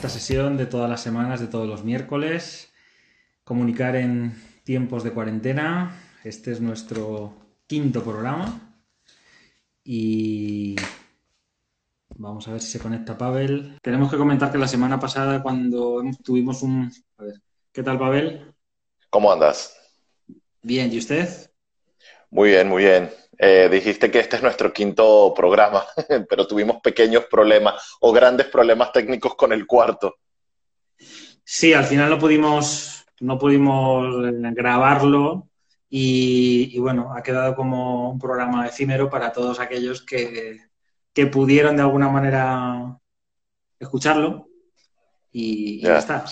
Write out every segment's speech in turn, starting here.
esta sesión de todas las semanas, de todos los miércoles. Comunicar en tiempos de cuarentena. Este es nuestro quinto programa. Y vamos a ver si se conecta Pavel. Tenemos que comentar que la semana pasada cuando tuvimos un... A ver, ¿qué tal Pavel? ¿Cómo andas? Bien, ¿y usted? Muy bien, muy bien. Eh, dijiste que este es nuestro quinto programa, pero tuvimos pequeños problemas o grandes problemas técnicos con el cuarto. Sí, al final no pudimos, no pudimos eh, grabarlo y, bueno, ha quedado como un programa efímero para todos aquellos que, que pudieron de alguna manera escucharlo y ya, está.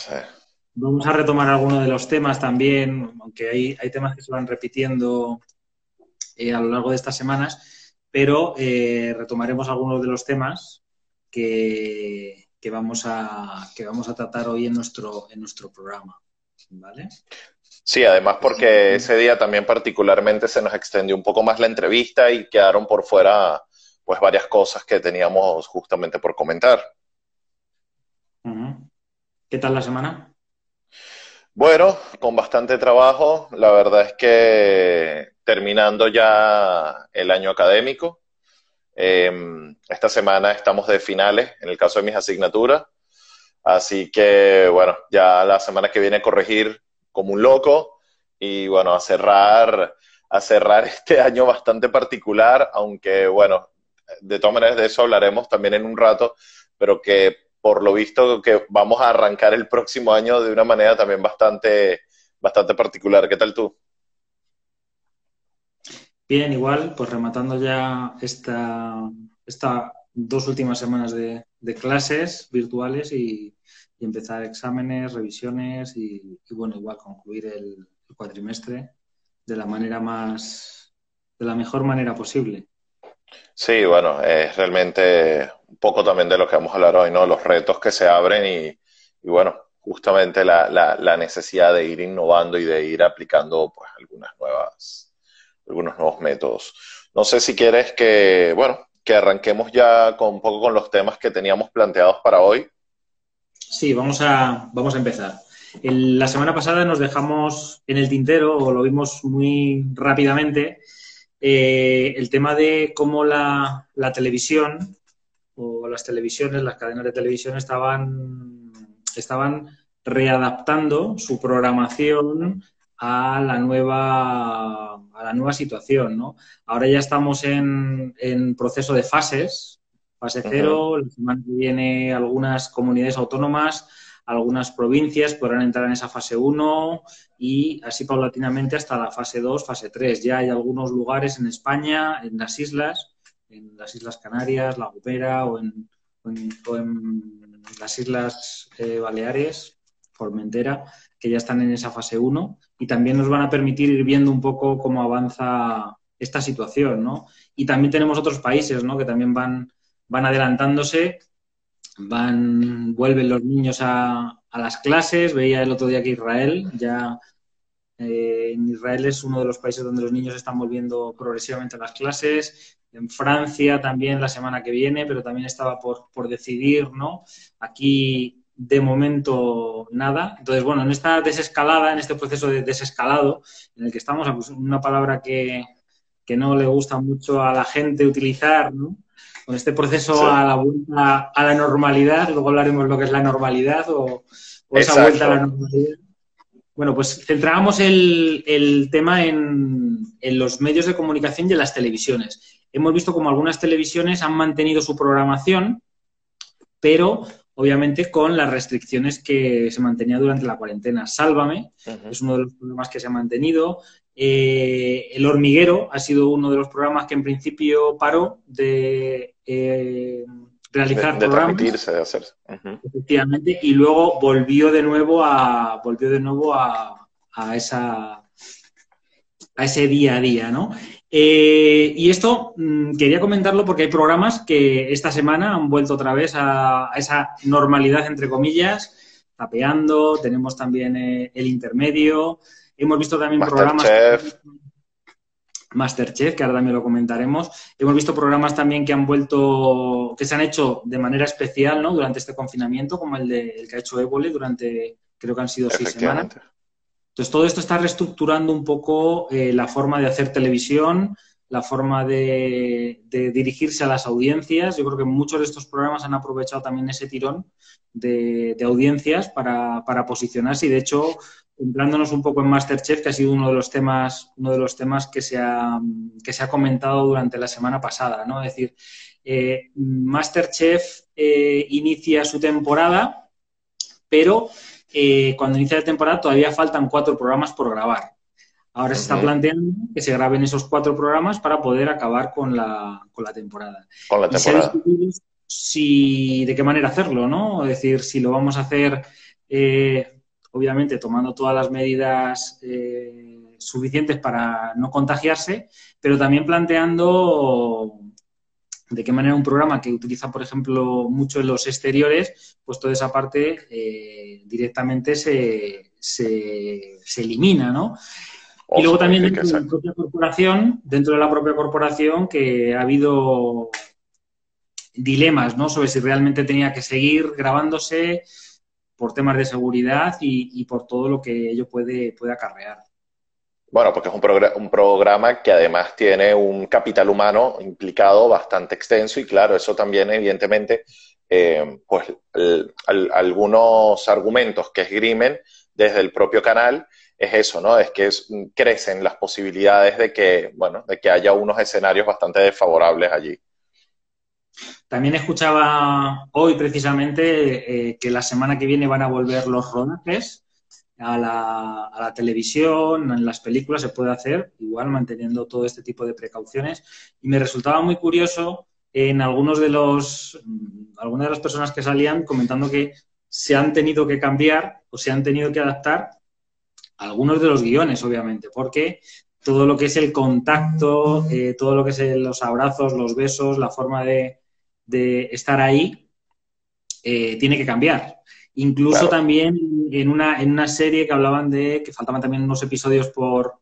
Vamos a retomar algunos de los temas también, aunque hay, hay temas que se van repitiendo eh, a lo largo de estas semanas, pero eh, retomaremos algunos de los temas que, vamos a, que vamos a tratar hoy en nuestro, en nuestro programa. ¿Vale? Sí, además porque ese día también particularmente se nos extendió un poco más la entrevista y quedaron por fuera pues varias cosas que teníamos justamente por comentar. ¿Qué tal la semana? Bueno, con bastante trabajo. La verdad es que terminando ya el año académico. Em, esta semana estamos de finales, en el caso de mis asignaturas. Así que, bueno, ya la semana que viene corregir como un loco y, bueno, a cerrar, cerrar este año bastante particular, aunque, bueno, de todas maneras de eso hablaremos también en un rato, pero que por lo visto que vamos a arrancar el próximo año de una manera también bastante, bastante particular. ¿Qué tal tú? Bien, igual, pues rematando ya esta, esta dos últimas semanas de, clases virtuales y, empezar exámenes, revisiones y, bueno, igual concluir el, cuatrimestre de la manera más, de la mejor manera posible. Sí, bueno, es realmente un poco también de lo que vamos a hablar hoy, ¿no? Los retos que se abren y, bueno, justamente la, la, necesidad de ir innovando y de ir aplicando pues algunas nuevas, algunos nuevos métodos. No sé si quieres que, bueno, que arranquemos ya con un poco con los temas que teníamos planteados para hoy. Sí, vamos a, vamos a empezar. la semana pasada nos dejamos en el tintero, o lo vimos muy rápidamente, eh, el tema de cómo la, televisión o las televisiones, las cadenas de televisión estaban, estaban readaptando su programación a la nueva, la nueva situación. ¿no? Ahora ya estamos en, en proceso de fases, fase cero, la semana que viene algunas comunidades autónomas algunas provincias podrán entrar en esa fase 1 y así paulatinamente hasta la fase 2, fase 3. Ya hay algunos lugares en España, en las islas, en las Islas Canarias, La Gomera o en, las Islas eh, Baleares, Formentera, que ya están en esa fase 1 y también nos van a permitir ir viendo un poco cómo avanza esta situación, ¿no? Y también tenemos otros países, ¿no? Que también van, van adelantándose van, vuelven los niños a, a las clases. Veía el otro día que Israel ya eh, en Israel es uno de los países donde los niños están volviendo progresivamente a las clases. En Francia también la semana que viene, pero también estaba por, por decidir, ¿no? Aquí de momento nada. Entonces, bueno, en esta desescalada, en este proceso de desescalado en el que estamos, pues, una palabra que, que no le gusta mucho a la gente utilizar, ¿no? con este proceso a la vuelta a la normalidad, luego hablaremos lo que es la normalidad o, esa vuelta a la normalidad. Bueno, pues centrábamos el, tema en, los medios de comunicación y en las televisiones. Hemos visto como algunas televisiones han mantenido su programación, pero obviamente con las restricciones que se mantenía durante la cuarentena. Sálvame es uno de los programas que se ha mantenido. Eh, el hormiguero ha sido uno de los programas que en principio paró de eh, realizar de, de transmitirse, de hacerse. Efectivamente, y luego volvió de nuevo a volvió de nuevo a, a esa a ese día a día, ¿no? Eh, y esto mm, quería comentarlo porque hay programas que esta semana han vuelto otra vez a, esa normalidad, entre comillas, tapeando, tenemos también el intermedio, Hemos visto también programas. Masterchef, que ahora también lo comentaremos. Hemos visto programas también que han vuelto, que se han hecho de manera especial, ¿no? Durante este confinamiento, como el, de, el que ha hecho Évole durante, creo que han sido seis semanas. Entonces, todo esto está reestructurando un poco eh, la forma de hacer televisión, la forma de, dirigirse a las audiencias. Yo creo que muchos de estos programas han aprovechado también ese tirón de, audiencias para, posicionarse y, de hecho, centrándonos un poco en Masterchef, que ha sido uno de los temas, uno de los temas que, se ha, que se ha comentado durante la semana pasada, ¿no? Es decir, eh, Masterchef eh, inicia su temporada, pero eh, cuando inicia la temporada todavía faltan cuatro programas por grabar. Ahora se está planteando que se graben esos cuatro programas para poder acabar con la, con la temporada. Con la temporada. si, de qué manera hacerlo, ¿no? Es decir, si lo vamos a hacer obviamente tomando todas las medidas eh, suficientes para no contagiarse, pero también planteando de qué manera un programa que utiliza, por ejemplo, mucho en los exteriores, pues toda esa parte eh, directamente se, se, elimina, ¿no? y luego también dentro de la propia corporación, dentro de la propia corporación, que ha habido dilemas, ¿no? Sobre si realmente tenía que seguir grabándose, por temas de seguridad y, por todo lo que ello puede, puede acarrear. Bueno, porque es un, un, programa que además tiene un capital humano implicado bastante extenso y claro, eso también evidentemente, eh, pues algunos argumentos que esgrimen desde el propio canal es eso, ¿no? Es que crecen las posibilidades de que, bueno, de que haya unos escenarios bastante desfavorables allí. También escuchaba hoy precisamente eh, que la semana que viene van a volver los rodajes a la, televisión, en las películas se puede hacer, igual manteniendo todo este tipo de precauciones. Y me resultaba muy curioso en algunos de los, mm, algunas de las personas que salían comentando que se han tenido que cambiar o se han tenido que adaptar algunos de los guiones, obviamente, porque todo lo que es el contacto, eh, todo lo que es los abrazos, los besos, la forma de, de estar ahí eh, tiene que cambiar. Incluso también en una, en una serie que hablaban de que faltaban también unos episodios por,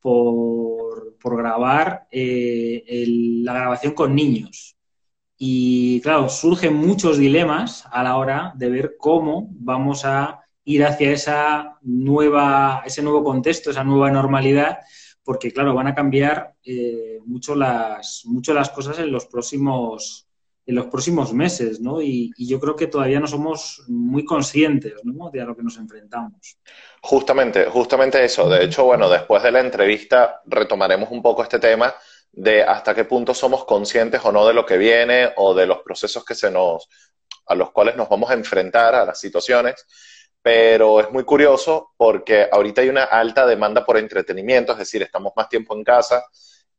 por, grabar, eh, la grabación con niños. Y claro, surgen muchos dilemas a la hora de ver cómo vamos a ir hacia esa nueva, ese nuevo contexto, esa nueva normalidad, porque claro, van a cambiar eh, mucho, las, mucho las cosas en los próximos en los próximos meses, ¿no? Y, yo creo que todavía no somos muy conscientes, ¿no? De a lo que nos enfrentamos. Justamente, justamente eso. De hecho, bueno, después de la entrevista retomaremos un poco este tema de hasta qué punto somos conscientes o no de lo que viene o de los procesos que se nos, a los cuales nos vamos a enfrentar, a las situaciones. Pero es muy curioso porque ahorita hay una alta demanda por entretenimiento, es decir, estamos más tiempo en casa,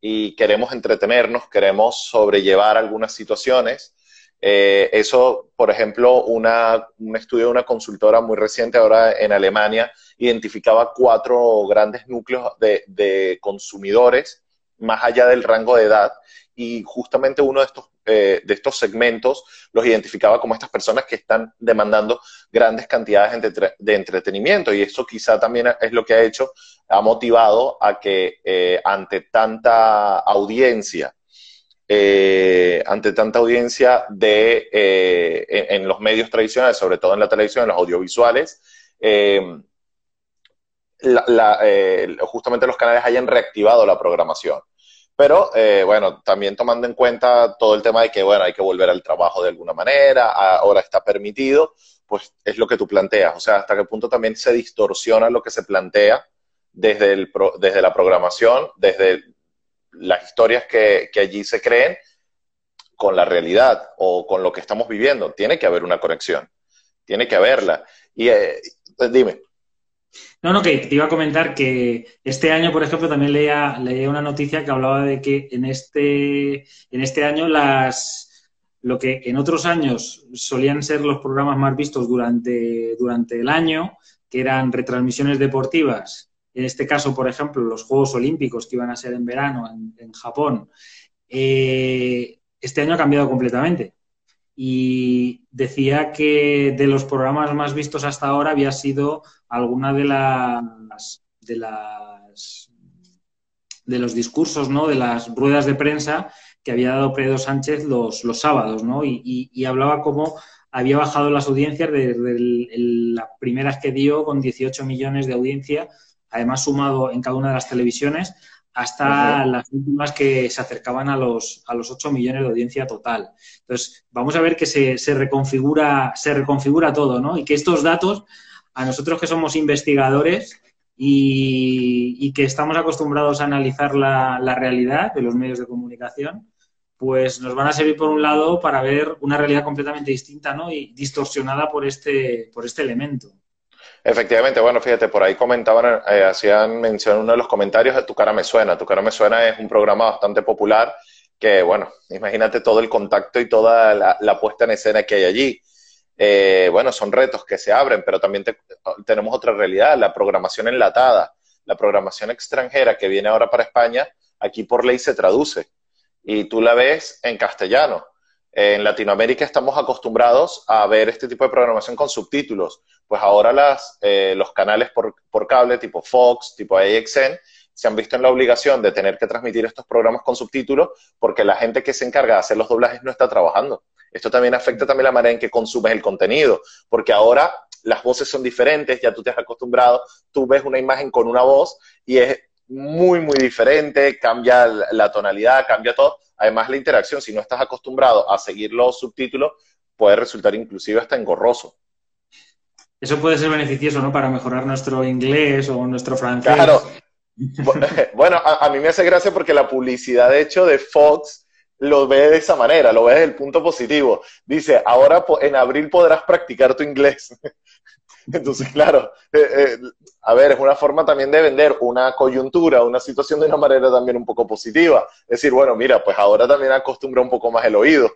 y queremos entretenernos, queremos sobrellevar algunas situaciones. Eh, eso, por ejemplo, una, un estudio de una consultora muy reciente ahora en Alemania identificaba cuatro grandes núcleos de, de consumidores más allá del rango de edad y justamente uno de estos eh, de estos segmentos los identificaba como estas personas que están demandando grandes cantidades de, entretenimiento y eso quizá también es lo que ha hecho, ha motivado a que eh, ante tanta audiencia, eh, ante tanta audiencia de, en, los medios tradicionales, sobre todo en la televisión, en los audiovisuales, justamente los canales hayan reactivado la programación. Pero eh, bueno, también tomando en cuenta todo el tema de que, bueno, hay que volver al trabajo de alguna manera, ahora está permitido, pues es lo que tú planteas. O sea, hasta qué punto también se distorsiona lo que se plantea desde, el desde la programación, desde las historias que, allí se creen con la realidad o con lo que estamos viviendo. Tiene que haber una conexión, tiene que haberla. Y eh, dime. No, no, que te iba a comentar que este año, por ejemplo, también leía, leía una noticia que hablaba de que en este, en este año las, lo que en otros años solían ser los programas más vistos durante, durante el año, que eran retransmisiones deportivas, en este caso, por ejemplo, los Juegos Olímpicos que iban a ser en verano en, Japón, eh, este año ha cambiado completamente y decía que de los programas más vistos hasta ahora había sido alguna de las de las de los discursos, ¿no? De las ruedas de prensa que había dado Pedro Sánchez los, los sábados, ¿no? Y, hablaba cómo había bajado las audiencias desde las primeras que dio con 18 millones de audiencia, además sumado en cada una de las televisiones, hasta las últimas que se acercaban a los, a los 8 millones de audiencia total. Entonces, vamos a ver que se, se, reconfigura, se reconfigura todo, ¿no? Y que estos datos, a nosotros que somos investigadores y, que estamos acostumbrados a analizar la, la, realidad de los medios de comunicación, pues nos van a servir, por un lado, para ver una realidad completamente distinta, ¿no? Y distorsionada por este, por este elemento. Efectivamente, bueno, fíjate, por ahí comentaban, eh, hacían mención en uno de los comentarios Tu cara me suena. Tu cara me suena es un programa bastante popular que, bueno, imagínate todo el contacto y toda la, puesta en escena que hay allí. Eh, bueno, son retos que se abren, pero también tenemos otra realidad, la programación enlatada, la programación extranjera que viene ahora para España, aquí por ley se traduce y tú la ves en castellano. En Latinoamérica estamos acostumbrados a ver este tipo de programación con subtítulos, pues ahora las, eh, los canales por, por, cable tipo Fox, tipo AXN, se han visto en la obligación de tener que transmitir estos programas con subtítulos porque la gente que se encarga de hacer los doblajes no está trabajando. Esto también afecta también la manera en que consumes el contenido, porque ahora las voces son diferentes, ya tú te has acostumbrado, tú ves una imagen con una voz y es muy, muy diferente, cambia la tonalidad, cambia todo. Además, la interacción, si no estás acostumbrado a seguir los subtítulos, puede resultar inclusive hasta engorroso. Eso puede ser beneficioso, ¿no? Para mejorar nuestro inglés o nuestro francés. Claro. bueno, a, mí me hace gracia porque la publicidad, de hecho, de Fox lo ve de esa manera, lo ve desde el punto positivo. Dice, ahora en abril podrás practicar tu inglés. Entonces, claro, eh, eh, a ver, es una forma también de vender una coyuntura, una situación de una manera también un poco positiva. Es decir, bueno, mira, pues ahora también acostumbra un poco más el oído.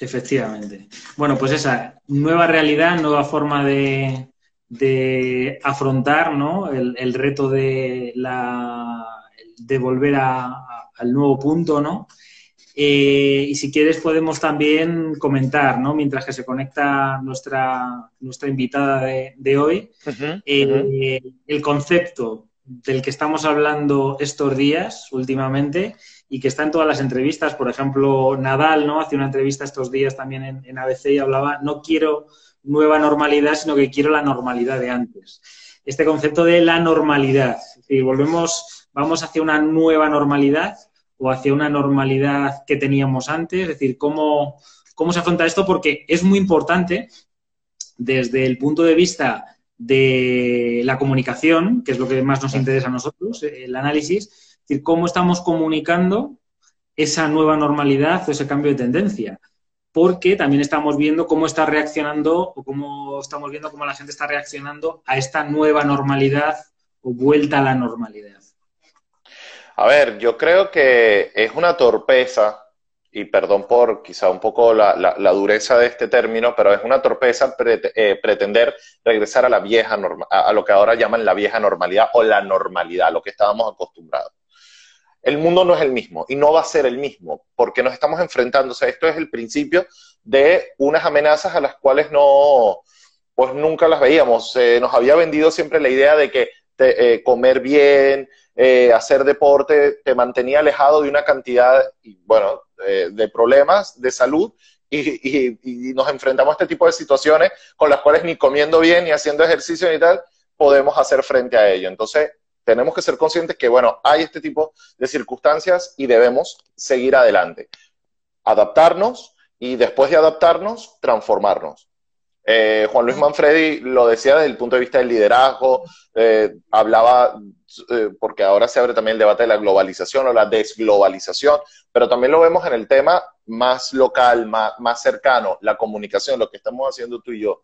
Efectivamente. Bueno, pues esa nueva realidad, nueva forma de, afrontar ¿no? el, reto de, la, de volver al nuevo punto, ¿no? Eh, y si quieres podemos también comentar, ¿no? Mientras que se conecta nuestra, nuestra invitada de, hoy, eh, el concepto del que estamos hablando estos días últimamente y que está en todas las entrevistas. Por ejemplo, Nadal, ¿no? Hace una entrevista estos días también en, ABC y hablaba, no quiero nueva normalidad, sino que quiero la normalidad de antes. Este concepto de la normalidad. Es volvemos, vamos hacia una nueva normalidad o hacia una normalidad que teníamos antes? Es decir, ¿cómo, cómo se afronta esto? Porque es muy importante desde el punto de vista de la comunicación, que es lo que más nos interesa a nosotros, el análisis, es decir, cómo estamos comunicando esa nueva normalidad o ese cambio de tendencia. Porque también estamos viendo cómo está reaccionando o cómo estamos viendo cómo la gente está reaccionando a esta nueva normalidad o vuelta a la normalidad. A ver, yo creo que es una torpeza, y perdón por quizá un poco la, dureza de este término, pero es una torpeza eh, pretender regresar a la vieja norma, a, lo que ahora llaman la vieja normalidad o la normalidad, lo que estábamos acostumbrados. El mundo no es el mismo y no va a ser el mismo, porque nos estamos enfrentando, o sea, esto es el principio de unas amenazas a las cuales no, pues nunca las veíamos. nos había vendido siempre la idea de que eh, comer bien, eh, hacer deporte te mantenía alejado de una cantidad, bueno, de problemas de salud y, nos enfrentamos a este tipo de situaciones con las cuales ni comiendo bien, ni haciendo ejercicio ni tal, podemos hacer frente a ello. Entonces, tenemos que ser conscientes que, bueno, hay este tipo de circunstancias y debemos seguir adelante. Adaptarnos y después de adaptarnos, transformarnos. Eh, Juan Luis Manfredi lo decía desde el punto de vista del liderazgo, eh, hablaba, eh, porque ahora se abre también el debate de la globalización o la desglobalización, pero también lo vemos en el tema más local, más, más cercano, la comunicación, lo que estamos haciendo tú y yo.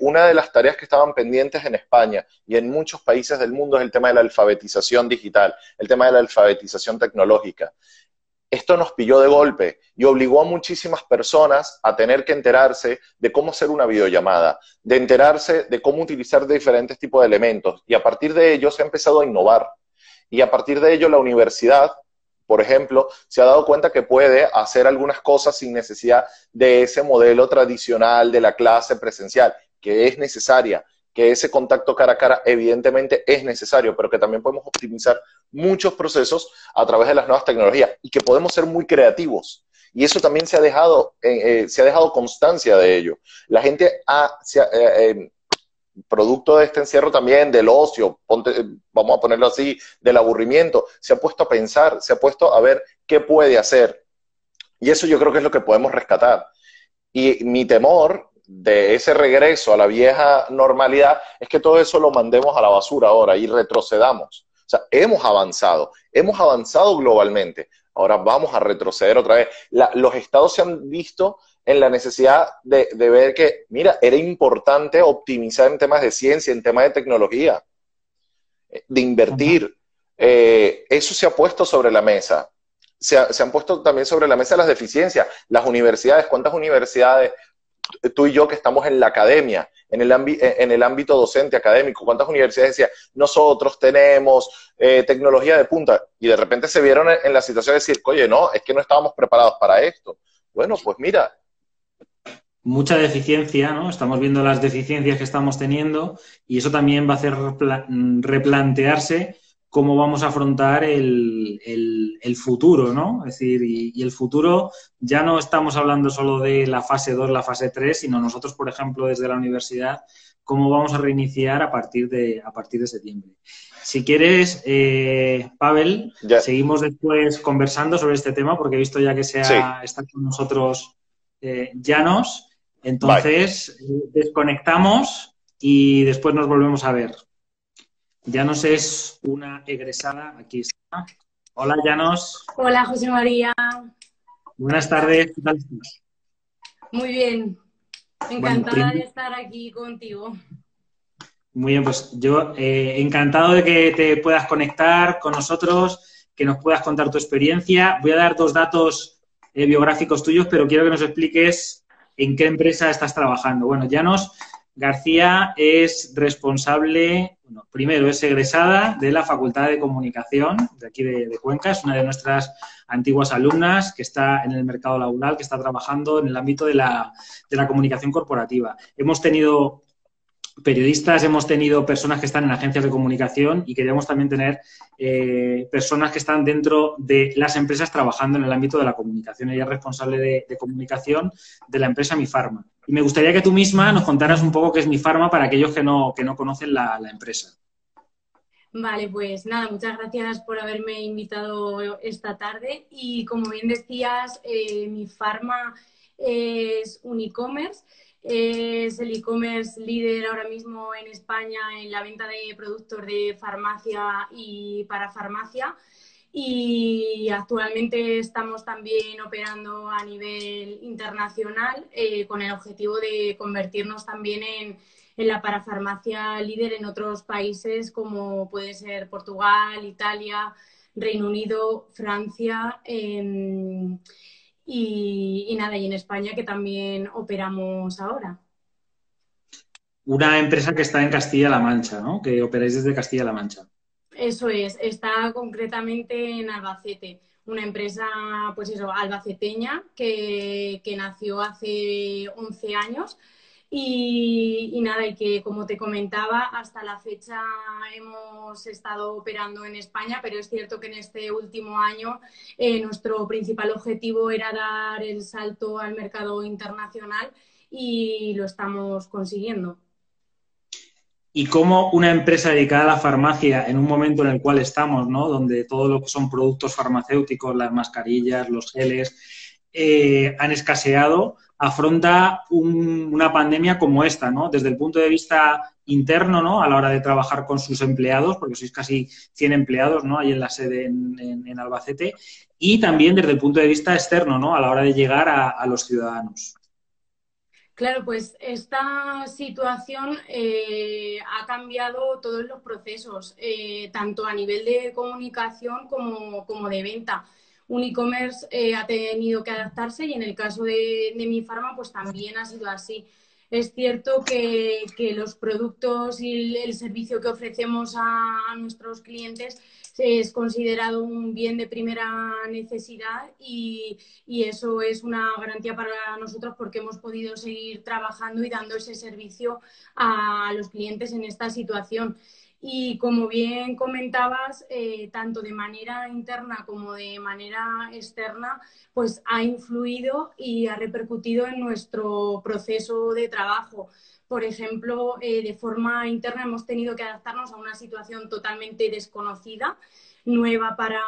una de las tareas que estaban pendientes en España y en muchos países del mundo es el tema de la alfabetización digital, el tema de la alfabetización tecnológica esto nos pilló de golpe y obligó a muchísimas personas a tener que enterarse de cómo hacer una videollamada, de enterarse de cómo utilizar diferentes tipos de elementos. Y a partir de ello se ha empezado a innovar. Y a partir de ello la universidad, por ejemplo, se ha dado cuenta que puede hacer algunas cosas sin necesidad de ese modelo tradicional de la clase presencial, que es necesaria, que ese contacto cara a cara evidentemente es necesario, pero que también podemos optimizar muchos procesos a través de las nuevas tecnologías y que podemos ser muy creativos. Y eso también se ha dejado, eh, eh, se ha dejado constancia de ello. La gente ha, eh, producto de este encierro también, del ocio, vamos a ponerlo así, del aburrimiento, se ha puesto a pensar, se ha puesto a ver qué puede hacer. Y eso yo creo que es lo que podemos rescatar. Y mi temor de ese regreso a la vieja normalidad es que todo eso lo mandemos a la basura ahora y retrocedamos. O sea, hemos avanzado, hemos avanzado globalmente. Ahora vamos a retroceder otra vez. los estados se han visto en la necesidad de, ver que, mira, era importante optimizar en temas de ciencia, en temas de tecnología, de invertir. Eh, eso se ha puesto sobre la mesa. Se, se, han puesto también sobre la mesa las deficiencias. Las universidades, ¿cuántas universidades tú y yo que estamos en la academia, en el, en el ámbito docente académico, ¿cuántas universidades decían, nosotros tenemos eh, tecnología de punta? Y de repente se vieron en, la situación de decir, oye, no, es que no estábamos preparados para esto. Bueno, pues mira. Mucha deficiencia, ¿no? Estamos viendo las deficiencias que estamos teniendo y eso también va a hacer replantearse cómo vamos a afrontar el, futuro, ¿no? Es decir, y, el futuro ya no estamos hablando solo de la fase 2, la fase 3, sino nosotros, por ejemplo, desde la universidad, cómo vamos a reiniciar a partir de, a partir de septiembre. Si quieres, eh, Pavel, seguimos después conversando sobre este tema, porque he visto ya que se ha, está con nosotros eh, Llanos. Entonces, desconectamos y después nos volvemos a ver. Llanos es una egresada, aquí está. Hola, Llanos. Hola, José María. Buenas tardes, ¿qué tal estás? Muy bien, encantada de estar aquí contigo. Muy bien, pues yo eh, encantado de que te puedas conectar con nosotros, que nos puedas contar tu experiencia. Voy a dar dos datos eh, biográficos tuyos, pero quiero que nos expliques en qué empresa estás trabajando. Bueno, Llanos García es responsable, primero es egresada de la Facultad de Comunicación de aquí de, Cuenca, es una de nuestras antiguas alumnas que está en el mercado laboral, que está trabajando en el ámbito de la, de la comunicación corporativa. Hemos tenido periodistas, hemos tenido personas que están en agencias de comunicación y queríamos también tener eh, personas que están dentro de las empresas trabajando en el ámbito de la comunicación. Ella es responsable de, comunicación de la empresa Mi Pharma. Y me gustaría que tú misma nos contaras un poco qué es Mi Pharma para aquellos que no, que no conocen la, empresa. Vale, pues nada, muchas gracias por haberme invitado esta tarde. Y como bien decías, eh, Mi Pharma es un e-commerce es el e-commerce líder ahora mismo en España en la venta de productos de farmacia y para farmacia. Y actualmente estamos también operando a nivel internacional eh, con el objetivo de convertirnos también en, en la parafarmacia líder en otros países como puede ser Portugal, Italia, Reino Unido, Francia. Em, y, nada, y en España que también operamos ahora. Una empresa que está en Castilla-La Mancha, ¿no? Que operáis desde Castilla-La Mancha. Eso es, está concretamente en Albacete, una empresa, pues eso, albaceteña que, que nació hace 11 años y, nada, y que como te comentaba, hasta la fecha hemos estado operando en España, pero es cierto que en este último año eh, nuestro principal objetivo era dar el salto al mercado internacional y lo estamos consiguiendo. Y cómo una empresa dedicada a la farmacia, en un momento en el cual estamos, ¿no? donde todo lo que son productos farmacéuticos, las mascarillas, los geles, eh, han escaseado, afronta una pandemia como esta, ¿no? Desde el punto de vista interno, ¿no? A la hora de trabajar con sus empleados, porque sois casi 100 empleados, ¿no? Ahí en la sede en, Albacete, y también desde el punto de vista externo, ¿no? A la hora de llegar a, los ciudadanos. Claro, pues esta situación eh, ha cambiado todos los procesos, eh, tanto a nivel de comunicación como, como de venta un e-commerce eh, ha tenido que adaptarse y en el caso de, mi farma pues también ha sido así. Es cierto que, los productos y el servicio que ofrecemos a, nuestros clientes es considerado un bien de primera necesidad y, eso es una garantía para nosotros porque hemos podido seguir trabajando y dando ese servicio a los clientes en esta situación. Y como bien comentabas, eh, tanto de manera interna como de manera externa, pues ha influido y ha repercutido en nuestro proceso de trabajo. Por ejemplo, eh, de forma interna hemos tenido que adaptarnos a una situación totalmente desconocida, nueva para,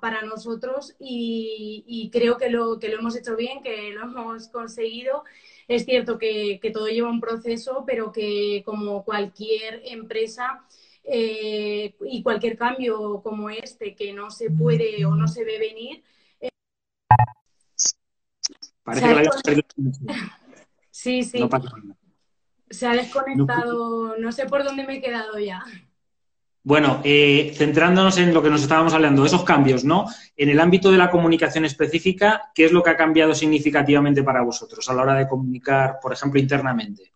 para nosotros y, creo que lo, que lo hemos hecho bien, que lo hemos conseguido. Es cierto que, que todo lleva un proceso, pero que como cualquier empresa, eh, y cualquier cambio como este que no se puede o no se ve venir. Eh, Parece que la perdido. Sí, sí. se ha desconectado, no... sé por dónde me he quedado ya. Bueno, eh, centrándonos en lo que nos estábamos hablando, esos cambios, ¿no? En el ámbito de la comunicación específica, ¿qué es lo que ha cambiado significativamente para vosotros a la hora de comunicar, por ejemplo, internamente?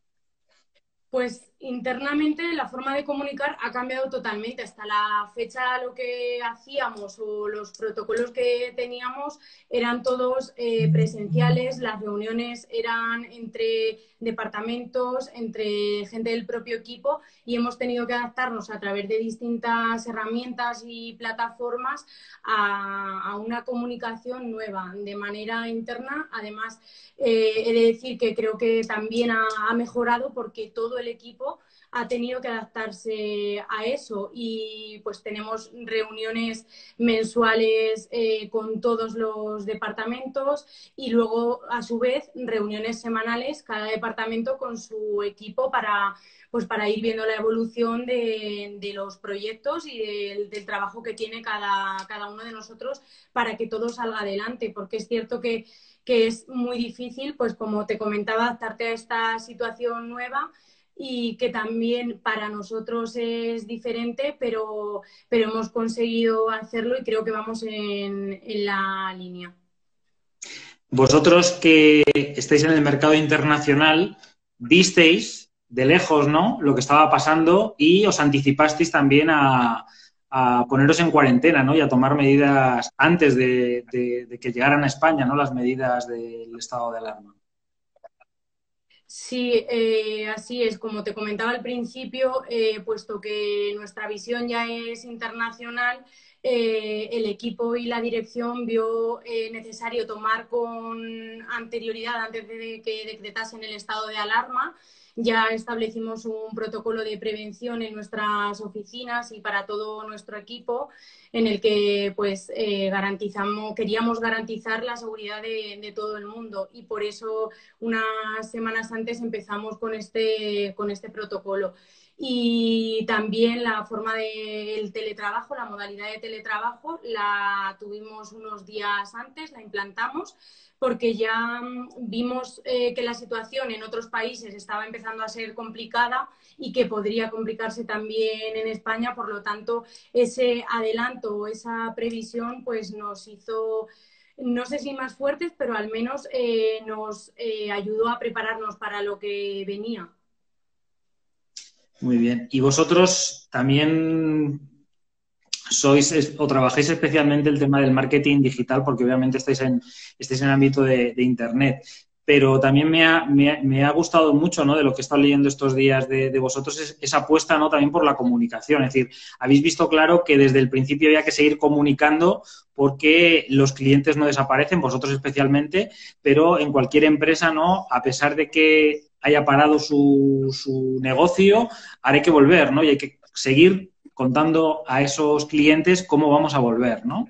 Pues internamente la forma de comunicar ha cambiado totalmente. Hasta la fecha lo que hacíamos o los protocolos que teníamos eran todos eh, presenciales, las reuniones eran entre departamentos, entre gente del propio equipo y hemos tenido que adaptarnos a través de distintas herramientas y plataformas a, una comunicación nueva de manera interna. Además, eh, he de decir que creo que también ha mejorado porque todo el equipo ha tenido que adaptarse a eso. Y pues tenemos reuniones mensuales eh, con todos los departamentos y luego a su vez reuniones semanales cada departamento con su equipo para pues para ir viendo la evolución de, los proyectos y del, trabajo que tiene cada, cada uno de nosotros para que todo salga adelante, porque es cierto que, que es muy difícil, pues como te comentaba, adaptarte a esta situación nueva y que también para nosotros es diferente, pero, pero hemos conseguido hacerlo y creo que vamos en, en la línea. Vosotros que estáis en el mercado internacional, visteis de lejos ¿no? lo que estaba pasando y os anticipasteis también a, a poneros en cuarentena ¿no? y a tomar medidas antes de, de, que llegaran a España ¿no? las medidas del estado de alarma. Sí, eh, así es. Como te comentaba al principio, eh, puesto que nuestra visión ya es internacional, eh, el equipo y la dirección vio necesario tomar con anterioridad, antes de que decretasen el estado de alarma, ya establecimos un protocolo de prevención en nuestras oficinas y para todo nuestro equipo en el que pues eh, garantizamos, queríamos garantizar la seguridad de, todo el mundo y por eso unas semanas antes empezamos con este, con este protocolo y también la forma del teletrabajo, la modalidad de teletrabajo, la tuvimos unos días antes, la implantamos porque ya mm, vimos eh, que la situación en otros países estaba empezando a ser complicada y que podría complicarse también en España. Por lo tanto, ese adelanto esa previsión pues nos hizo no sé si más fuertes, pero al menos eh, nos eh, ayudó a prepararnos para lo que venía. Muy bien. ¿Y vosotros también sois o trabajáis especialmente el tema del marketing digital porque obviamente estáis en, estáis en el ámbito de, Internet. Pero también me ha, me, gustado mucho ¿no? de lo que he estado leyendo estos días de, vosotros, esa apuesta ¿no? también por la comunicación. Es decir, habéis visto claro que desde el principio había que seguir comunicando porque los clientes no desaparecen, vosotros especialmente, pero en cualquier empresa, ¿no? A pesar de que haya parado su, su negocio, haré que volver, ¿no? Y hay que seguir contando a esos clientes cómo vamos a volver, ¿no?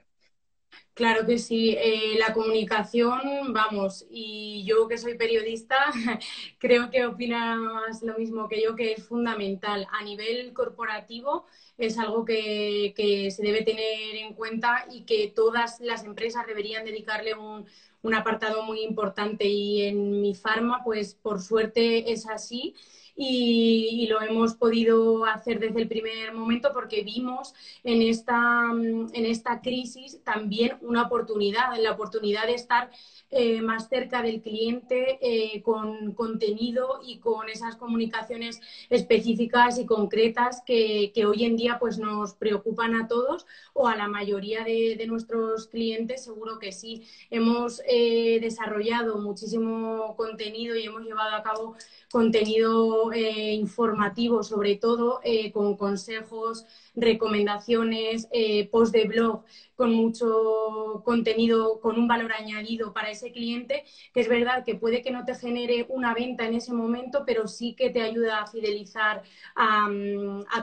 Claro que sí, eh, la comunicación, vamos, y yo que soy periodista, creo que opinas lo mismo que yo, que es fundamental. A nivel corporativo es algo que, que se debe tener en cuenta y que todas las empresas deberían dedicarle un, un apartado muy importante. Y en mi farma, pues por suerte es así. Y, lo hemos podido hacer desde el primer momento porque vimos en esta, en esta crisis también una oportunidad, la oportunidad de estar eh, más cerca del cliente eh, con contenido y con esas comunicaciones específicas y concretas que, hoy en día pues nos preocupan a todos o a la mayoría de, nuestros clientes seguro que sí. Hemos eh, desarrollado muchísimo contenido y hemos llevado a cabo contenido informativo sobre todo con consejos recomendaciones, eh, post de blog con mucho contenido, con un valor añadido para ese cliente, que es verdad que puede que no te genere una venta en ese momento, pero sí que te ayuda a fidelizar a,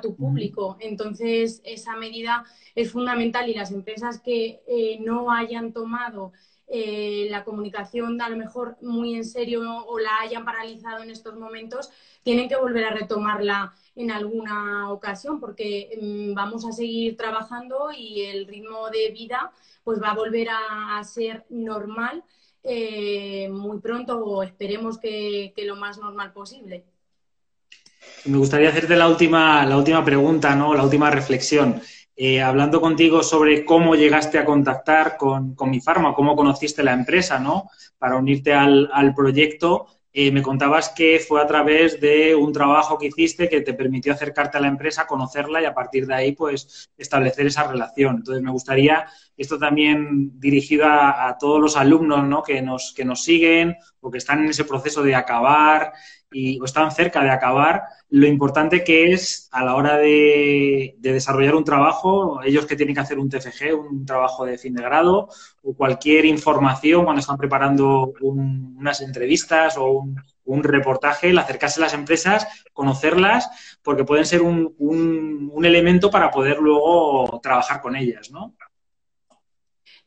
tu público. Entonces, esa medida es fundamental y las empresas que eh, no hayan tomado eh, la comunicación a lo mejor muy en serio o la hayan paralizado en estos momentos, tienen que volver a retomarla en alguna ocasión porque mm, vamos a seguir trabajando y el ritmo de vida pues va a volver a, ser normal eh, muy pronto o esperemos que, lo más normal posible. Me gustaría hacerte la última, la última pregunta, ¿no? La última reflexión. Eh, hablando contigo sobre cómo llegaste a contactar con, con mi farma, cómo conociste la empresa, ¿no? Para unirte al, al proyecto. Eh, me contabas que fue a través de un trabajo que hiciste que te permitió acercarte a la empresa, conocerla y a partir de ahí, pues, establecer esa relación. Entonces, me gustaría, esto también dirigido a, todos los alumnos, ¿no? Que nos, que nos siguen o que están en ese proceso de acabar y, o están cerca de acabar, lo importante que es a la hora de, desarrollar un trabajo, ellos que tienen que hacer un TFG, un trabajo de fin de grado, o cualquier información cuando están preparando unas entrevistas o un, reportaje, el acercarse a las empresas, conocerlas, porque pueden ser un, un elemento para poder luego trabajar con ellas, ¿no?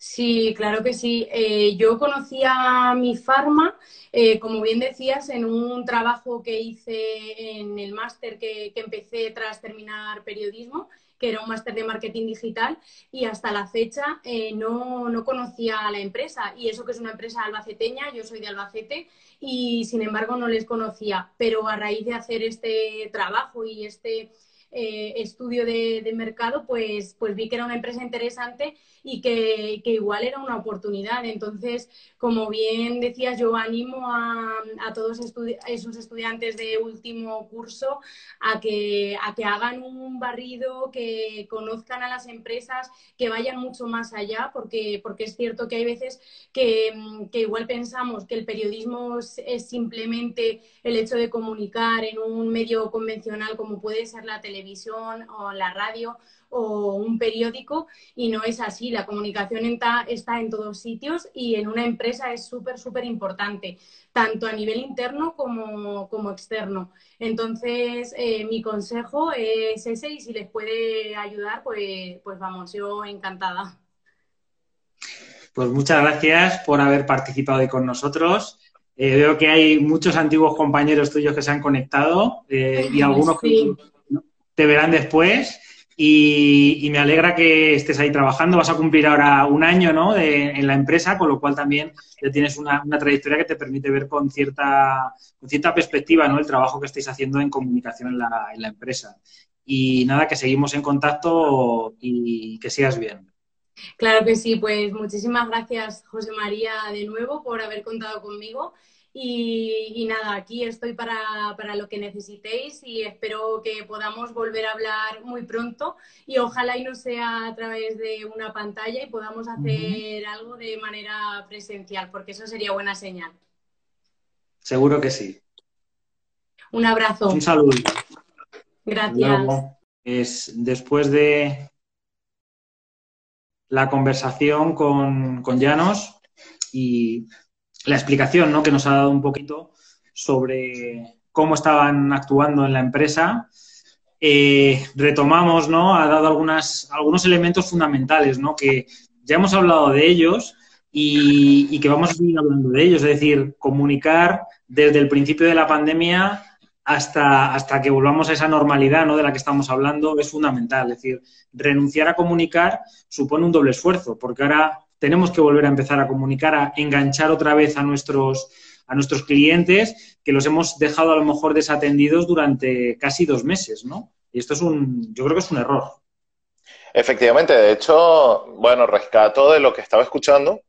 Sí, claro que sí. Eh, yo conocí a mi farma, eh, como bien decías, en un trabajo que hice en el máster que, empecé tras terminar periodismo, que era un máster de marketing digital, y hasta la fecha eh, no, no, conocía a la empresa. Y eso que es una empresa albaceteña, yo soy de Albacete, y sin embargo no les conocía. Pero a raíz de hacer este trabajo y este estudio de, mercado, pues, pues vi que era una empresa interesante y que, igual era una oportunidad. Entonces, como bien decías, yo animo a, todos esos estudiantes de último curso a que, a que hagan un barrido, que conozcan a las empresas, que vayan mucho más allá, porque, porque es cierto que hay veces que, igual pensamos que el periodismo es simplemente el hecho de comunicar en un medio convencional como puede ser la televisión o la radio o un periódico y no es así. La comunicación está, en todos sitios y en una empresa es súper, súper importante, tanto a nivel interno como, externo. Entonces, eh, mi consejo es ese y si les puede ayudar, pues, pues vamos, yo encantada. Pues muchas gracias por haber participado hoy con nosotros. Eh, veo que hay muchos antiguos compañeros tuyos que se han conectado eh, y algunos que te verán después. Y, me alegra que estés ahí trabajando. Vas a cumplir ahora un año ¿no? en la empresa, con lo cual también ya tienes una, trayectoria que te permite ver con cierta, con cierta perspectiva ¿no? el trabajo que estáis haciendo en comunicación en la, en la empresa. Y nada, que seguimos en contacto y que sigas bien. Claro que sí, pues muchísimas gracias José María de nuevo por haber contado conmigo y, nada, aquí estoy para, lo que necesitéis y espero que podamos volver a hablar muy pronto y ojalá y no sea a través de una pantalla y podamos hacer algo de manera presencial, porque eso sería buena señal. Seguro que sí. Un abrazo. Un saludo. Gracias. es, después de la conversación con, con Llanos y la explicación ¿no? que nos ha dado un poquito sobre cómo estaban actuando en la empresa. Eh, retomamos, ¿no? Ha dado algunas, algunos elementos fundamentales, ¿no? Que ya hemos hablado de ellos y, que vamos a seguir hablando de ellos. Es decir, comunicar desde el principio de la pandemia hasta, hasta que volvamos a esa normalidad ¿no? de la que estamos hablando es fundamental. Es decir, renunciar a comunicar supone un doble esfuerzo, porque ahora tenemos que volver a empezar a comunicar, a enganchar otra vez a nuestros, a nuestros clientes que los hemos dejado a lo mejor desatendidos durante casi dos meses, ¿no? Y esto es un, yo creo que es un error. Efectivamente, de hecho, bueno, rescato de lo que estaba escuchando,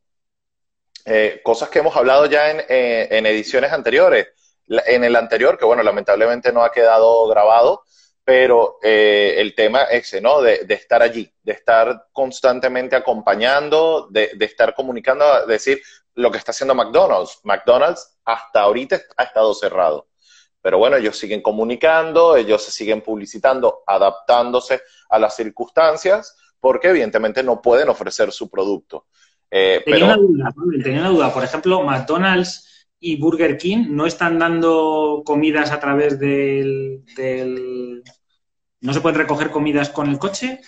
eh, cosas que hemos hablado ya en, eh, en ediciones anteriores. en el anterior, que bueno, lamentablemente no ha quedado grabado, pero eh, el tema ese, ¿no? De, estar allí, de estar constantemente acompañando, de, estar comunicando, decir lo que está haciendo McDonald's. McDonald's hasta ahorita ha estado cerrado. Pero bueno, ellos siguen comunicando, ellos se siguen publicitando, adaptándose a las circunstancias, porque evidentemente no pueden ofrecer su producto. Eh, tenía, una duda, tenía una duda. Por ejemplo, McDonald's y Burger King no están dando comidas a través del, ¿No se pueden recoger comidas con el coche?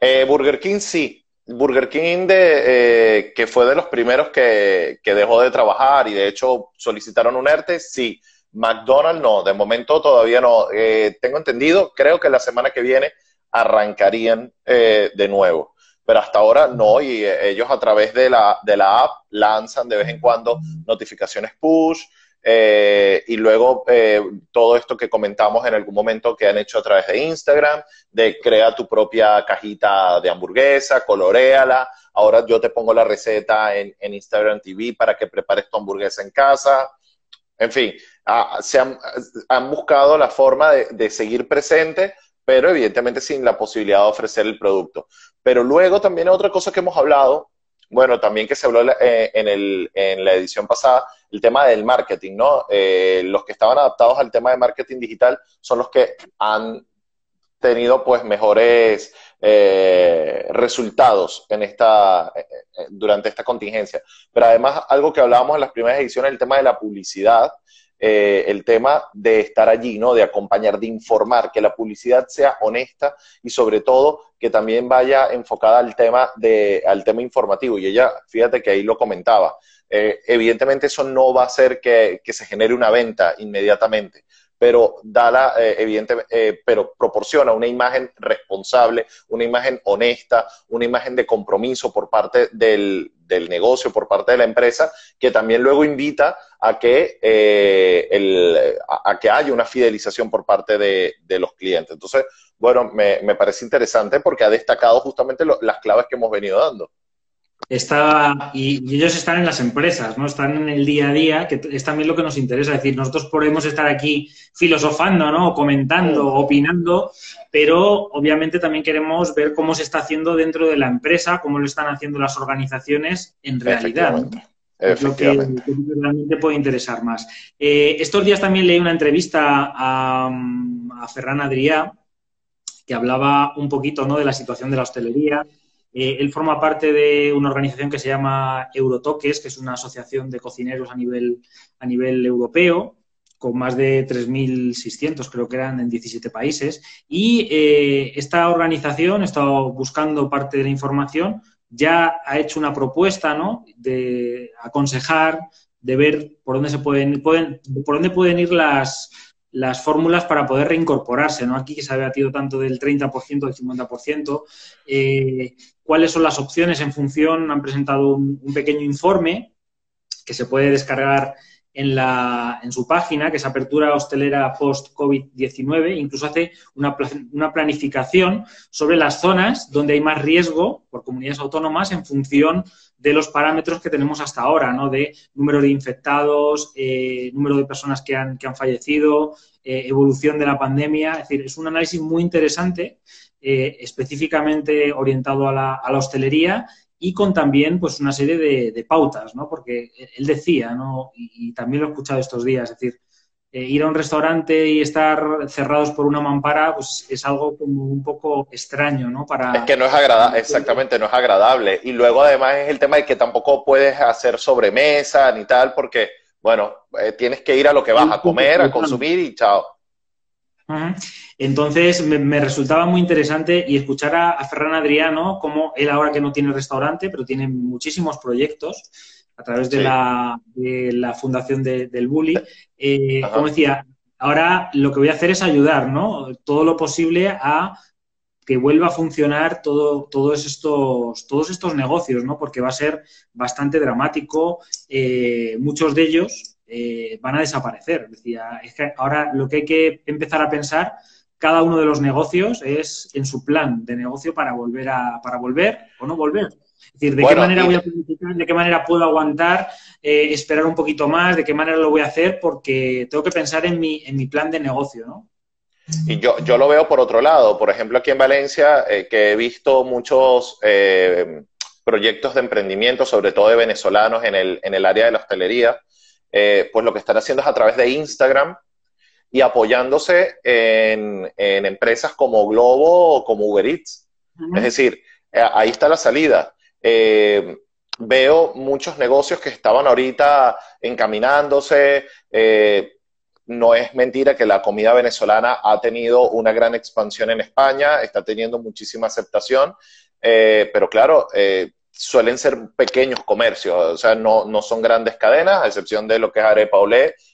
Eh, Burger King sí. Burger King, de, eh, que fue de los primeros que, dejó de trabajar y de hecho solicitaron un ERTE, sí. McDonald's no, de momento todavía no. Eh, tengo entendido, creo que la semana que viene arrancarían de nuevo pero hasta ahora no, y eh, ellos a través de la, de la app lanzan de vez en cuando notificaciones push, eh, y luego eh, todo esto que comentamos en algún momento que han hecho a través de Instagram, de crea tu propia cajita de hamburguesa, coloreala, ahora yo te pongo la receta en, Instagram TV para que prepares tu hamburguesa en casa. En fin, ah, se han, buscado la forma de, de seguir presente pero evidentemente sin la posibilidad de ofrecer el producto. Pero luego también otra cosa que hemos hablado, bueno, también que se habló eh, en, el, en, la edición pasada, el tema del marketing, ¿no? Eh, los que estaban adaptados al tema de marketing digital son los que han tenido pues mejores eh, resultados en esta, durante esta contingencia. Pero además, algo que hablábamos en las primeras ediciones, el tema de la publicidad, eh, el tema de estar allí, ¿no? De acompañar, de informar, que la publicidad sea honesta y sobre todo que también vaya enfocada al tema, de, al tema informativo. Y ella, fíjate que ahí lo comentaba. Eh, evidentemente eso no va a hacer que, que se genere una venta inmediatamente, pero da la, eh, eh, pero proporciona una imagen responsable, una imagen honesta, una imagen de compromiso por parte del, negocio, por parte de la empresa, que también luego invita a que, eh, a, que haya una fidelización por parte de, los clientes. Entonces, bueno, me, parece interesante porque ha destacado justamente las claves que hemos venido dando está, y, ellos están en las empresas, ¿no? Están en el día a día, que es también lo que nos interesa. Es decir, nosotros podemos estar aquí filosofando, ¿no? Comentando, opinando, pero obviamente también queremos ver cómo se está haciendo dentro de la empresa, cómo lo están haciendo las organizaciones en realidad. Es lo que, realmente puede interesar más. Eh, estos días también leí una entrevista a, a Ferran Adrià, que hablaba un poquito ¿no? de la situación de la hostelería, eh, él forma parte de una organización que se llama Eurotoques, que es una asociación de cocineros a nivel, a nivel europeo, con más de 3.600, creo que eran en 17 países. Y eh, esta organización, ha estado buscando parte de la información, ya ha hecho una propuesta ¿no? de aconsejar, de ver por dónde se pueden, pueden por dónde pueden ir las, las fórmulas para poder reincorporarse, ¿no? Aquí que se ha debatido tanto del 30%, del 50%, eh, cuáles son las opciones en función, han presentado un, pequeño informe que se puede descargar en, la, en su página, que es Apertura Hostelera Post-COVID-19, incluso hace una, una, planificación sobre las zonas donde hay más riesgo por comunidades autónomas en función de los parámetros que tenemos hasta ahora, ¿no? De número de infectados, eh, número de personas que han, que han fallecido, eh, evolución de la pandemia. Es decir, es un análisis muy interesante, eh, específicamente orientado a la, a la, hostelería y con también pues una serie de, pautas, ¿no? Porque él decía, ¿no? Y, y, también lo he escuchado estos días, es decir, eh, ir a un restaurante y estar cerrados por una mampara, pues es algo como un poco extraño, ¿no? Para... Es que no es agradable, exactamente, no es agradable. Y luego además es el tema de que tampoco puedes hacer sobremesa ni tal, porque, bueno, eh, tienes que ir a lo que vas a comer, a consumir y chao. Entonces me, resultaba muy interesante y escuchar a, a Ferran Adriano, como él ahora que no tiene restaurante, pero tiene muchísimos proyectos, a través de, la, de la, fundación del Bully. Eh, como decía, ahora lo que voy a hacer es ayudar, ¿no? Todo lo posible a que vuelva a funcionar todo, todos, estos, todos estos negocios, ¿no? Porque va a ser bastante dramático. Eh, muchos de ellos eh, van a desaparecer. Decía, es que ahora lo que hay que empezar a pensar cada uno de los negocios es en su plan de negocio para volver a para volver o no volver. Es decir, de qué manera voy a planificar, de qué manera puedo aguantar, eh, esperar un poquito más, de qué manera lo voy a hacer, porque tengo que pensar en mi, en mi plan de negocio, ¿no? Y yo, yo lo veo por otro lado. Por ejemplo, aquí en Valencia, eh, que he visto muchos eh, proyectos de emprendimiento, sobre todo de venezolanos en el, en el área de la hostelería, eh, pues lo que están haciendo es a través de Instagram y apoyándose en, en empresas como Globo o como Uber Eats. Es decir, ahí está la salida. veo muchos negocios que estaban ahorita encaminándose, no es mentira que la comida venezolana ha tenido una gran expansión en España, está teniendo muchísima aceptación, eh, pero claro, eh, suelen ser pequeños comercios, o sea, no, no, son grandes cadenas, a excepción de lo que es Arepa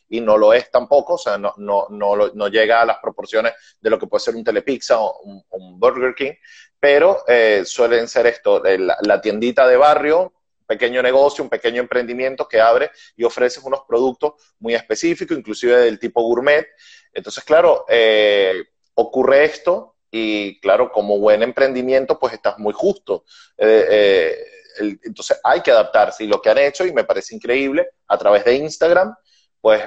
y no lo es tampoco, o sea, no, no, no, llega a las proporciones de lo que puede ser un Telepizza o un, Burger King, pero eh, suelen ser esto, la tiendita de barrio, pequeño negocio, un pequeño emprendimiento que abre y ofreces unos productos muy específicos, inclusive del tipo gourmet. Entonces, claro, eh, ocurre esto y claro, como buen emprendimiento, pues estás muy justo. Eh, eh, entonces hay que adaptarse y lo que han hecho, y me parece increíble, a través de Instagram, pues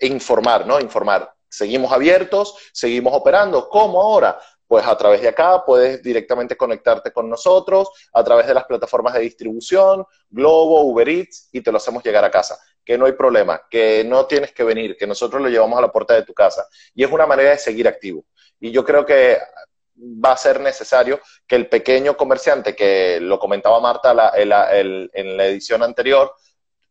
informar, ¿no? Informar. Seguimos abiertos, seguimos operando. ¿Cómo ahora? pues a través de acá puedes directamente conectarte con nosotros, a través de las plataformas de distribución, Globo, Uber Eats, y te lo hacemos llegar a casa. Que no hay problema, que no tienes que venir, que nosotros lo llevamos a la puerta de tu casa. Y es una manera de seguir activo. Y yo creo que va a ser necesario que el pequeño comerciante, que lo comentaba Marta en la edición anterior,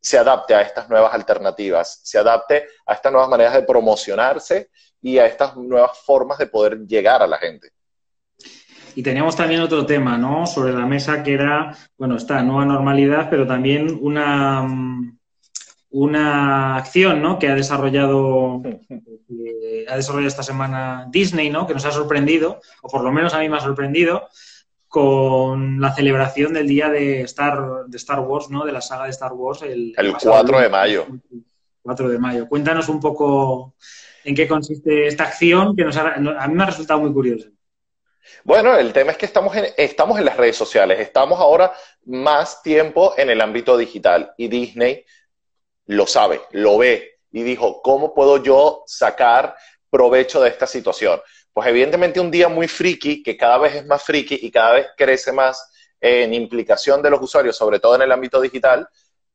se adapte a estas nuevas alternativas, se adapte a estas nuevas maneras de promocionarse y a estas nuevas formas de poder llegar a la gente. Y teníamos también otro tema, ¿no? Sobre la mesa que era, bueno, esta nueva normalidad, pero también una, mm, una acción, ¿no? Que ha desarrollado, eh, ha desarrollado esta semana Disney, ¿no? Que nos ha sorprendido, o por lo menos a mí me ha sorprendido, con la celebración del día de Star, de Star Wars, ¿no? De la saga de Star Wars. El, el 4 de mayo. 4 de mayo. Cuéntanos un poco en qué consiste esta acción que nos a mí me ha resultado muy curiosa. Bueno, el tema es que estamos en, estamos en las redes sociales, estamos ahora más tiempo en el ámbito digital y Disney lo sabe, lo ve y dijo, ¿cómo puedo yo sacar provecho de esta situación? Pues evidentemente un día muy friki, que cada vez es más friki y cada vez crece más en implicación de los usuarios, sobre todo en el ámbito digital,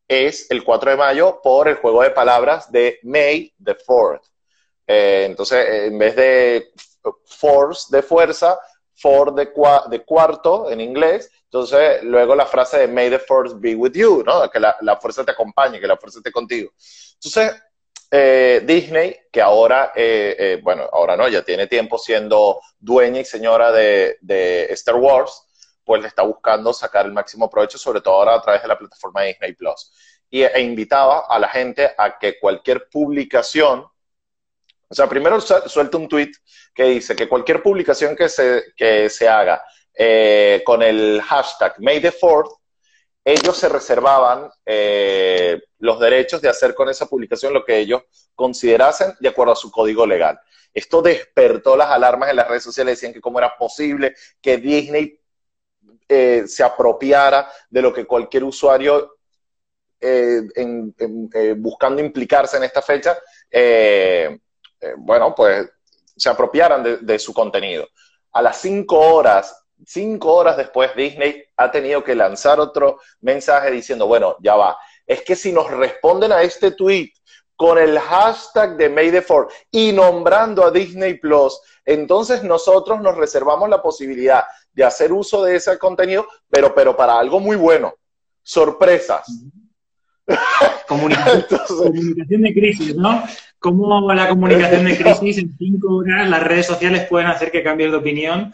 es el 4 de mayo por el juego de palabras de May the 4th. Eh, entonces, en vez de force de fuerza, for de, de, cuarto en inglés, entonces luego la frase de may the force be with you, ¿no? Que la, fuerza te acompañe, que la fuerza esté contigo. Entonces, eh, Disney, que ahora, eh, bueno, ahora no, ya tiene tiempo siendo dueña y señora de, Star Wars, pues le está buscando sacar el máximo provecho, sobre todo ahora a través de la plataforma Disney Plus. Y, e invitaba a la gente a que cualquier publicación o sea, primero suelta un tweet que dice que cualquier publicación que se, que se haga eh, con el hashtag May the Fourth, ellos se reservaban eh, los derechos de hacer con esa publicación lo que ellos considerasen de acuerdo a su código legal. Esto despertó las alarmas en las redes sociales, decían que cómo era posible que Disney eh, se apropiara de lo que cualquier usuario buscando implicarse en esta fecha eh, bueno, pues se apropiaran de, su contenido. A las cinco horas, cinco horas después, Disney ha tenido que lanzar otro mensaje diciendo, bueno, ya va, es que si nos responden a este tweet con el hashtag de May the y nombrando a Disney Plus, entonces nosotros nos reservamos la posibilidad de hacer uso de ese contenido, pero, pero para algo muy bueno. Sorpresas. comunicación de crisis, ¿no? Cómo la comunicación de crisis en cinco horas las redes sociales pueden hacer que cambies de opinión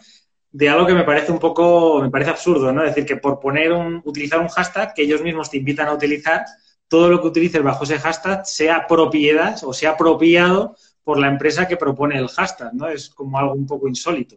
de algo que me parece un poco, me parece absurdo, ¿no? Es decir, que por poner un, utilizar un hashtag que ellos mismos te invitan a utilizar, todo lo que utilices bajo ese hashtag sea propiedad o sea apropiado por la empresa que propone el hashtag, ¿no? Es como algo un poco insólito.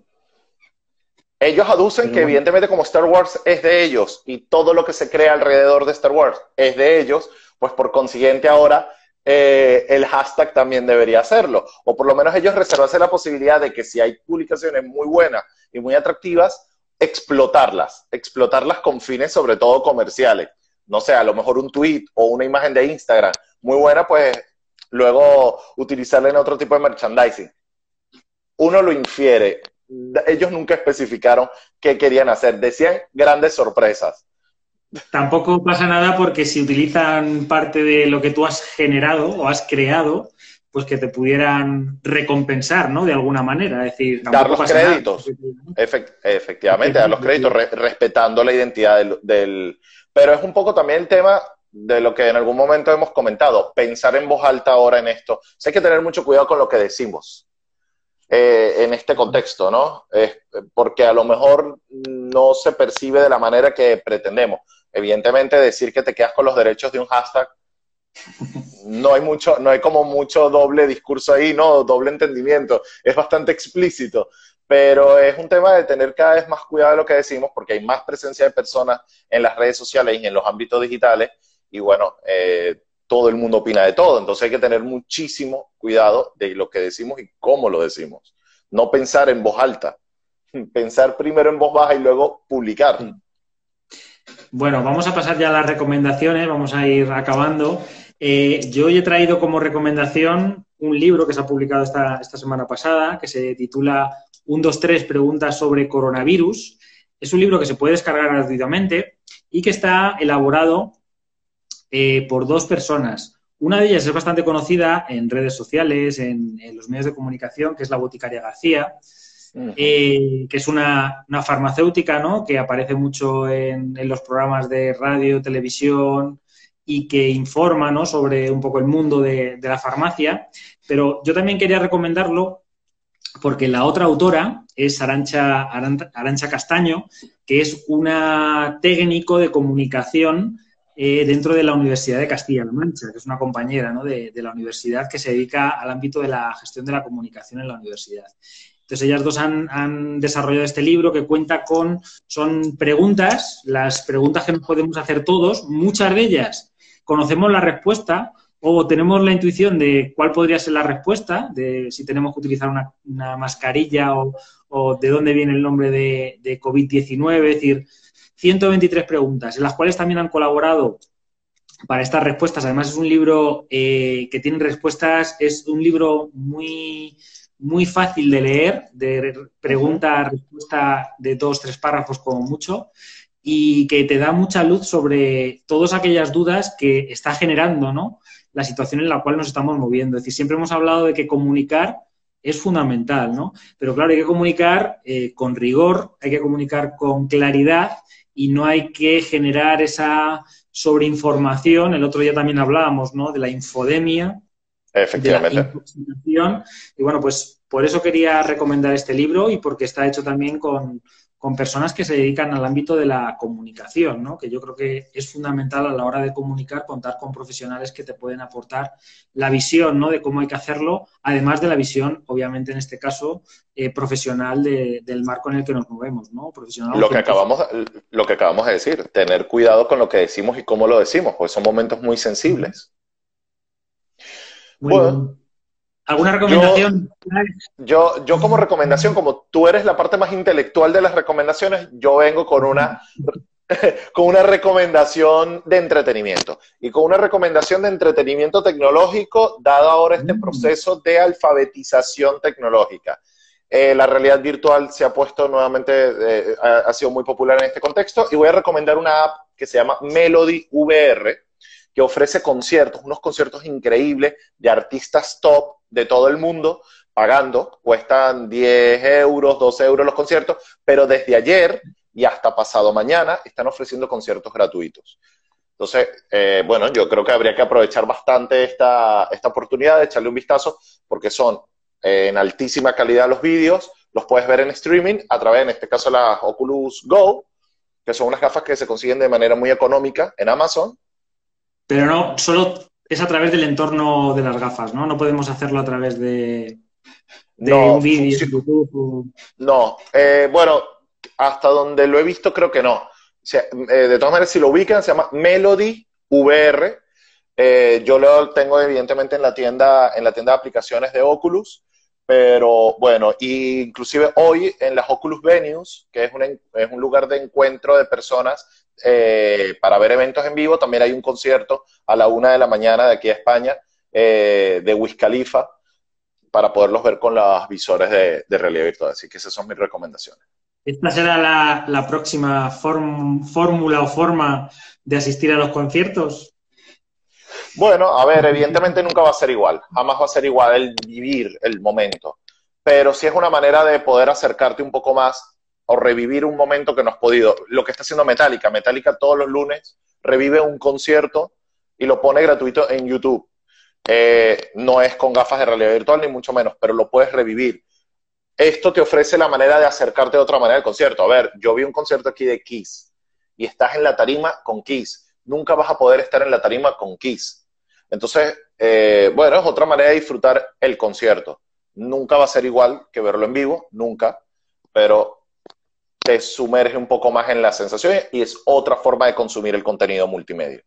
Ellos aducen que evidentemente como Star Wars es de ellos y todo lo que se crea alrededor de Star Wars es de ellos, pues por consiguiente ahora eh, el hashtag también debería hacerlo. O por lo menos ellos reservarse la posibilidad de que si hay publicaciones muy buenas y muy atractivas, explotarlas, explotarlas con fines sobre todo comerciales. No sé, a lo mejor un tweet o una imagen de Instagram muy buena, pues luego utilizarla en otro tipo de merchandising. Uno lo infiere. Ellos nunca especificaron qué querían hacer. Decían grandes sorpresas. Tampoco pasa nada porque si utilizan parte de lo que tú has generado o has creado, pues que te pudieran recompensar, ¿no? De alguna manera. Es decir, dar los créditos. efectivamente, dar los créditos, respetando la identidad del, Pero es un poco también el tema de lo que en algún momento hemos comentado, pensar en voz alta ahora en esto. hay que tener mucho cuidado con lo que decimos eh, en este contexto, ¿no? porque a lo mejor no se percibe de la manera que pretendemos. Evidentemente, decir que te quedas con los derechos de un hashtag, no hay mucho, no hay como mucho doble discurso ahí, ¿no? Doble entendimiento. Es bastante explícito. Pero es un tema de tener cada vez más cuidado de lo que decimos, porque hay más presencia de personas en las redes sociales y en los ámbitos digitales, y bueno, eh, todo el mundo opina de todo. Entonces hay que tener muchísimo cuidado de lo que decimos y cómo lo decimos. No pensar en voz alta, pensar primero en voz baja y luego publicar. Bueno, vamos a pasar ya a las recomendaciones, vamos a ir acabando. Eh, yo hoy he traído como recomendación un libro que se ha publicado esta, semana pasada, que se titula 1, 2, 3 preguntas sobre coronavirus. Es un libro que se puede descargar gratuitamente y que está elaborado eh, por dos personas. Una de ellas es bastante conocida en redes sociales, en, los medios de comunicación, que es la boticaria García, eh, que es una, farmacéutica ¿no? que aparece mucho en, los programas de radio, televisión y que informa ¿no? sobre un poco el mundo de, la farmacia. Pero yo también quería recomendarlo porque la otra autora es Arancha, Arancha Castaño, que es una técnico de comunicación eh, dentro de la Universidad de Castilla-La Mancha, que es una compañera de, la universidad que se dedica al ámbito de la gestión de la comunicación en la universidad. Entonces, ellas dos han, desarrollado este libro que cuenta con, son preguntas, las preguntas que nos podemos hacer todos, muchas de ellas conocemos la respuesta o tenemos la intuición de cuál podría ser la respuesta, de si tenemos que utilizar una, mascarilla o, de dónde viene el nombre de, de COVID-19, es decir, 123 preguntas, en las cuales también han colaborado para estas respuestas. Además, es un libro eh, que tiene respuestas, es un libro muy, muy fácil de leer, de pregunta, respuesta de dos, tres párrafos como mucho, y que te da mucha luz sobre todas aquellas dudas que está generando ¿no? la situación en la cual nos estamos moviendo. Es decir, siempre hemos hablado de que comunicar es fundamental, ¿no? Pero claro, hay que comunicar eh, con rigor, hay que comunicar con claridad y no hay que generar esa sobreinformación. El otro día también hablábamos, ¿no? De la infodemia. Efectivamente. y bueno, pues por eso quería recomendar este libro y porque está hecho también con, con personas que se dedican al ámbito de la comunicación, ¿no? que yo creo que es fundamental a la hora de comunicar contar con profesionales que te pueden aportar la visión ¿no? de cómo hay que hacerlo, además de la visión, obviamente en este caso, eh, profesional del marco en el que nos movemos. ¿no? Profesional lo, que acabamos, lo que acabamos de decir, tener cuidado con lo que decimos y cómo lo decimos, porque son momentos muy sensibles. Bueno. ¿Alguna recomendación? Yo, yo, como recomendación, como tú eres la parte más intelectual de las recomendaciones, yo vengo con una, con una recomendación de entretenimiento. Y con una recomendación de entretenimiento tecnológico, dado ahora este mm. proceso de alfabetización tecnológica. Eh, la realidad virtual se ha puesto nuevamente, eh, ha, sido muy popular en este contexto, y voy a recomendar una app que se llama Melody VR, que ofrece conciertos, unos conciertos increíbles de artistas top de todo el mundo pagando, cuestan 10 euros, 12 euros los conciertos, pero desde ayer y hasta pasado mañana están ofreciendo conciertos gratuitos. Entonces, eh, bueno, yo creo que habría que aprovechar bastante esta, esta oportunidad de echarle un vistazo porque son eh, en altísima calidad los vídeos, los puedes ver en streaming a través, en este caso, las Oculus Go, que son unas gafas que se consiguen de manera muy económica en Amazon. Pero no, solo es a través del entorno de las gafas, ¿no? No podemos hacerlo a través de, un vídeo YouTube. No, eh, bueno, hasta donde lo he visto creo que no. Eh, de todas maneras, si lo ubican, se llama Melody VR. Eh, yo lo tengo evidentemente en la tienda, en la tienda de aplicaciones de Oculus, pero bueno, y inclusive hoy en las Oculus Venues, que es un, es un lugar de encuentro de personas eh, para ver eventos en vivo, también hay un concierto a la una de la mañana de aquí a España eh, de Wiz Khalifa para poderlos ver con los visores de, realidad virtual. Así que esas son mis recomendaciones. ¿Esta será la, próxima fórmula o forma de asistir a los conciertos? Bueno, a ver, evidentemente nunca va a ser igual, jamás va a ser igual el vivir el momento, pero sí es una manera de poder acercarte un poco más o revivir un momento que no has podido. Lo que está haciendo Metallica, Metallica todos los lunes revive un concierto y lo pone gratuito en YouTube. Eh, no es con gafas de realidad virtual, ni mucho menos, pero lo puedes revivir. Esto te ofrece la manera de acercarte de otra manera al concierto. A ver, yo vi un concierto aquí de Kiss y estás en la tarima con Kiss. Nunca vas a poder estar en la tarima con Kiss entonces, eh, bueno, es otra manera de disfrutar el concierto. Nunca va a ser igual que verlo en vivo, nunca, pero te sumerge un poco más en la sensación y es otra forma de consumir el contenido multimedia.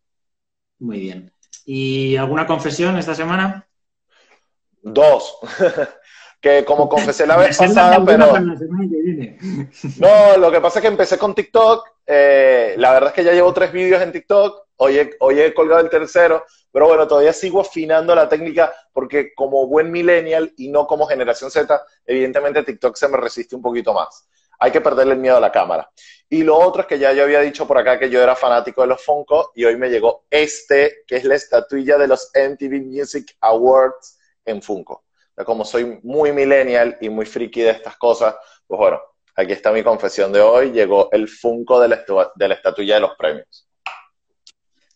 Muy bien. ¿Y alguna confesión esta semana? Dos. que como confesé la vez pasada, pero... No, lo que pasa es que empecé con TikTok, eh, la verdad es que ya llevo tres vídeos en TikTok, hoy hoy he colgado el tercero, pero bueno, todavía sigo afinando la técnica porque como buen millennial y no como generación Z, evidentemente TikTok se me resiste un poquito más. Hay que perderle el miedo a la cámara. Y lo otro es que ya yo había dicho por acá que yo era fanático de los Funko y hoy me llegó este, que es la estatuilla de los MTV Music Awards en Funko. Como soy muy millennial y muy friki de estas cosas, pues bueno, aquí está mi confesión de hoy. Llegó el Funko de la, de la estatuilla de los premios.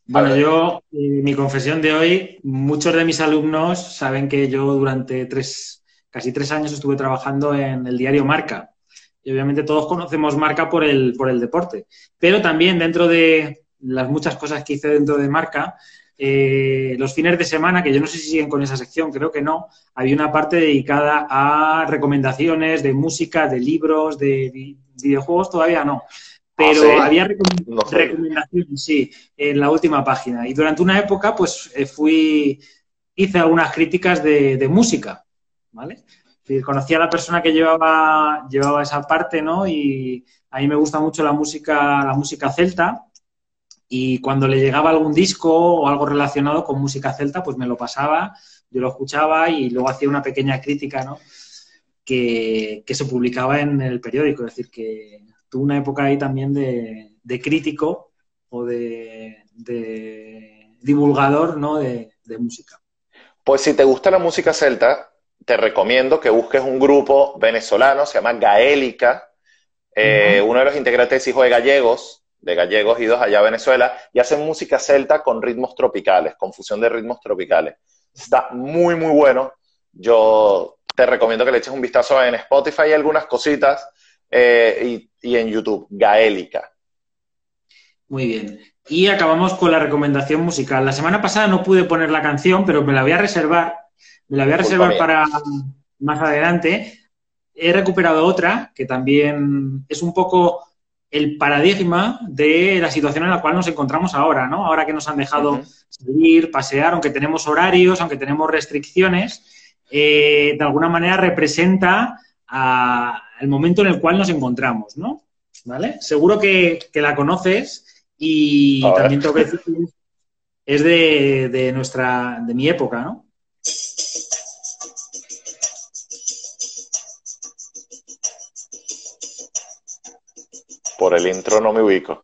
Bueno, yo, eh, mi confesión de hoy, muchos de mis alumnos saben que yo durante tres, casi tres años estuve trabajando en el diario Marca. Y obviamente todos conocemos Marca por el, por el deporte. Pero también dentro de las muchas cosas que hice dentro de Marca, eh, los fines de semana, que yo no sé si siguen con esa sección, creo que no, había una parte dedicada a recomendaciones de música, de libros, de videojuegos, todavía no pero ¿Ah, había recomendaciones, sí, en la última página. Y durante una época, pues eh, fui, hice algunas críticas de, música, ¿vale? Conocí a la persona que llevaba, llevaba esa parte, ¿no? Y a mí me gusta mucho la música, la música celta. Y cuando le llegaba algún disco o algo relacionado con música celta, pues me lo pasaba, yo lo escuchaba y luego hacía una pequeña crítica, ¿no? Que, que se publicaba en el periódico. Es decir, que tuve una época ahí también de, crítico o de, divulgador ¿no? de, música. Pues si te gusta la música celta, te recomiendo que busques un grupo venezolano, se llama Gaélica. Eh, uno de los integrantes es hijo de gallegos, de gallegos idos allá a Venezuela, y hacen música celta con ritmos tropicales, con fusión de ritmos tropicales. Está muy, muy bueno. Yo te recomiendo que le eches un vistazo en Spotify y algunas cositas. Eh, y, en YouTube, Gaélica. Muy bien. Y acabamos con la recomendación musical. La semana pasada no pude poner la canción, pero me la voy a reservar. Me la voy a reservar para más adelante. He recuperado otra que también es un poco el paradigma de la situación en la cual nos encontramos ahora, ¿no? Ahora que nos han dejado salir, pasear, aunque tenemos horarios, aunque tenemos restricciones, eh, de alguna manera representa al momento en el cual nos encontramos, ¿no? ¿Vale? Seguro que, la conoces y también tengo que decir que es de, de, nuestra, de mi época, ¿no? Por el intro no me ubico.